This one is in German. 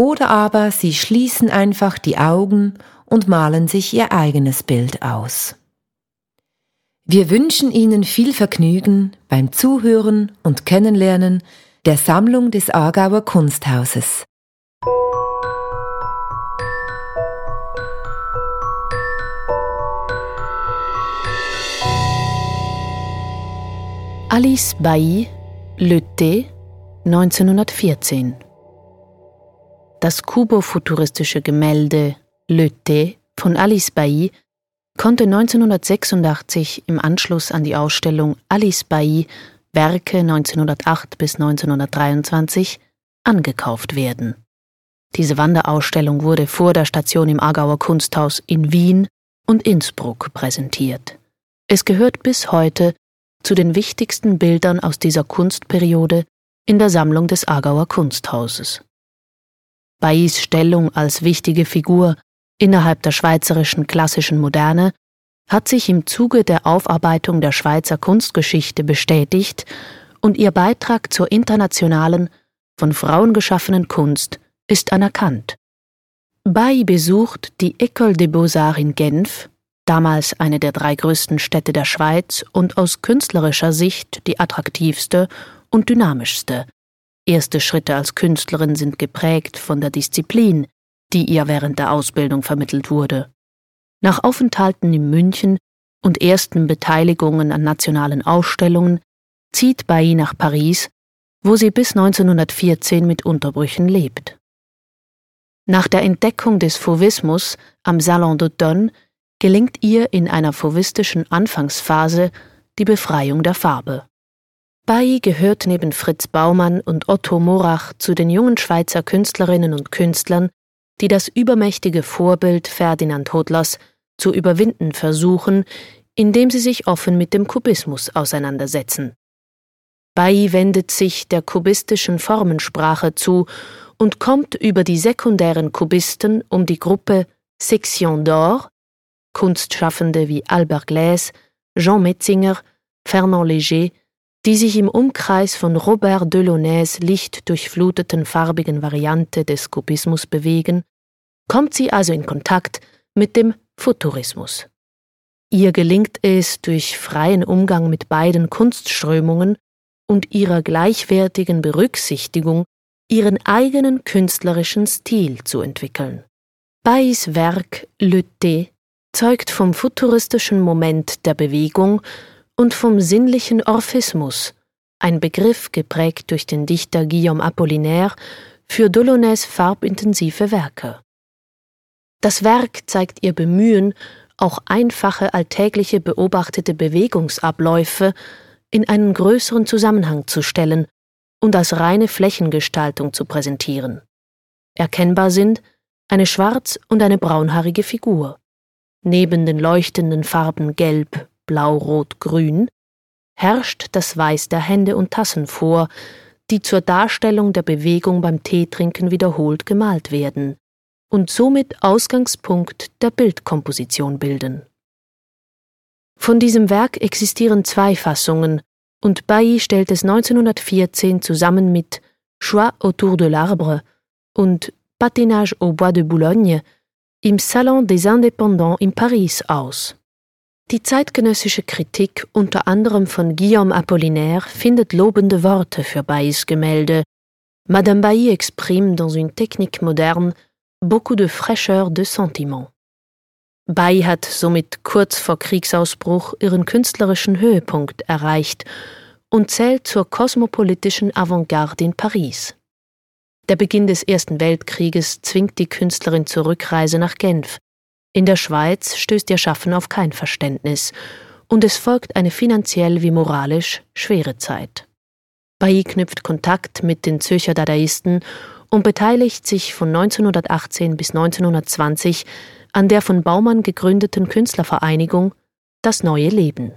Oder aber sie schließen einfach die Augen und malen sich ihr eigenes Bild aus. Wir wünschen Ihnen viel Vergnügen beim Zuhören und Kennenlernen der Sammlung des Aargauer Kunsthauses. Alice Bailly, Le Thé, 1914 das kubofuturistische Gemälde Le Thé von Alice Bailly konnte 1986 im Anschluss an die Ausstellung Alice Bailly Werke 1908 bis 1923 angekauft werden. Diese Wanderausstellung wurde vor der Station im Aargauer Kunsthaus in Wien und Innsbruck präsentiert. Es gehört bis heute zu den wichtigsten Bildern aus dieser Kunstperiode in der Sammlung des Aargauer Kunsthauses. Baillis Stellung als wichtige Figur innerhalb der schweizerischen klassischen Moderne hat sich im Zuge der Aufarbeitung der Schweizer Kunstgeschichte bestätigt und ihr Beitrag zur internationalen, von Frauen geschaffenen Kunst ist anerkannt. Bailly besucht die École des Beaux-Arts in Genf, damals eine der drei größten Städte der Schweiz und aus künstlerischer Sicht die attraktivste und dynamischste, Erste Schritte als Künstlerin sind geprägt von der Disziplin, die ihr während der Ausbildung vermittelt wurde. Nach Aufenthalten in München und ersten Beteiligungen an nationalen Ausstellungen zieht Bailly nach Paris, wo sie bis 1914 mit Unterbrüchen lebt. Nach der Entdeckung des Fauvismus am Salon d'Automne gelingt ihr in einer fauvistischen Anfangsphase die Befreiung der Farbe. Bailly gehört neben Fritz Baumann und Otto Morach zu den jungen Schweizer Künstlerinnen und Künstlern, die das übermächtige Vorbild Ferdinand Hodlers zu überwinden versuchen, indem sie sich offen mit dem Kubismus auseinandersetzen. Bailly wendet sich der kubistischen Formensprache zu und kommt über die sekundären Kubisten um die Gruppe Section d'Or, Kunstschaffende wie Albert Glaise, Jean Metzinger, Fernand Léger, die sich im Umkreis von Robert Delaunay's lichtdurchfluteten farbigen Variante des Kubismus bewegen, kommt sie also in Kontakt mit dem Futurismus. Ihr gelingt es durch freien Umgang mit beiden Kunstströmungen und ihrer gleichwertigen Berücksichtigung, ihren eigenen künstlerischen Stil zu entwickeln. Bays Werk Le Thé zeugt vom futuristischen Moment der Bewegung und vom sinnlichen Orphismus, ein Begriff geprägt durch den Dichter Guillaume Apollinaire für Delaunay's farbintensive Werke. Das Werk zeigt ihr Bemühen, auch einfache alltägliche beobachtete Bewegungsabläufe in einen größeren Zusammenhang zu stellen und als reine Flächengestaltung zu präsentieren. Erkennbar sind eine schwarz und eine braunhaarige Figur. Neben den leuchtenden Farben Gelb, Blau, Rot, Grün, herrscht das Weiß der Hände und Tassen vor, die zur Darstellung der Bewegung beim Teetrinken wiederholt gemalt werden und somit Ausgangspunkt der Bildkomposition bilden. Von diesem Werk existieren zwei Fassungen, und Bailly stellt es 1914 zusammen mit Choix autour de l'arbre und Patinage au Bois de Boulogne im Salon des Indépendants in Paris aus. Die zeitgenössische Kritik unter anderem von Guillaume Apollinaire findet lobende Worte für Baillys Gemälde. Madame Bailly exprime dans une technique moderne beaucoup de fraîcheur de sentiment. Bailly hat somit kurz vor Kriegsausbruch ihren künstlerischen Höhepunkt erreicht und zählt zur kosmopolitischen Avantgarde in Paris. Der Beginn des Ersten Weltkrieges zwingt die Künstlerin zur Rückreise nach Genf. In der Schweiz stößt ihr Schaffen auf kein Verständnis, und es folgt eine finanziell wie moralisch schwere Zeit. Bailly knüpft Kontakt mit den Zürcher Dadaisten und beteiligt sich von 1918 bis 1920 an der von Baumann gegründeten Künstlervereinigung Das neue Leben.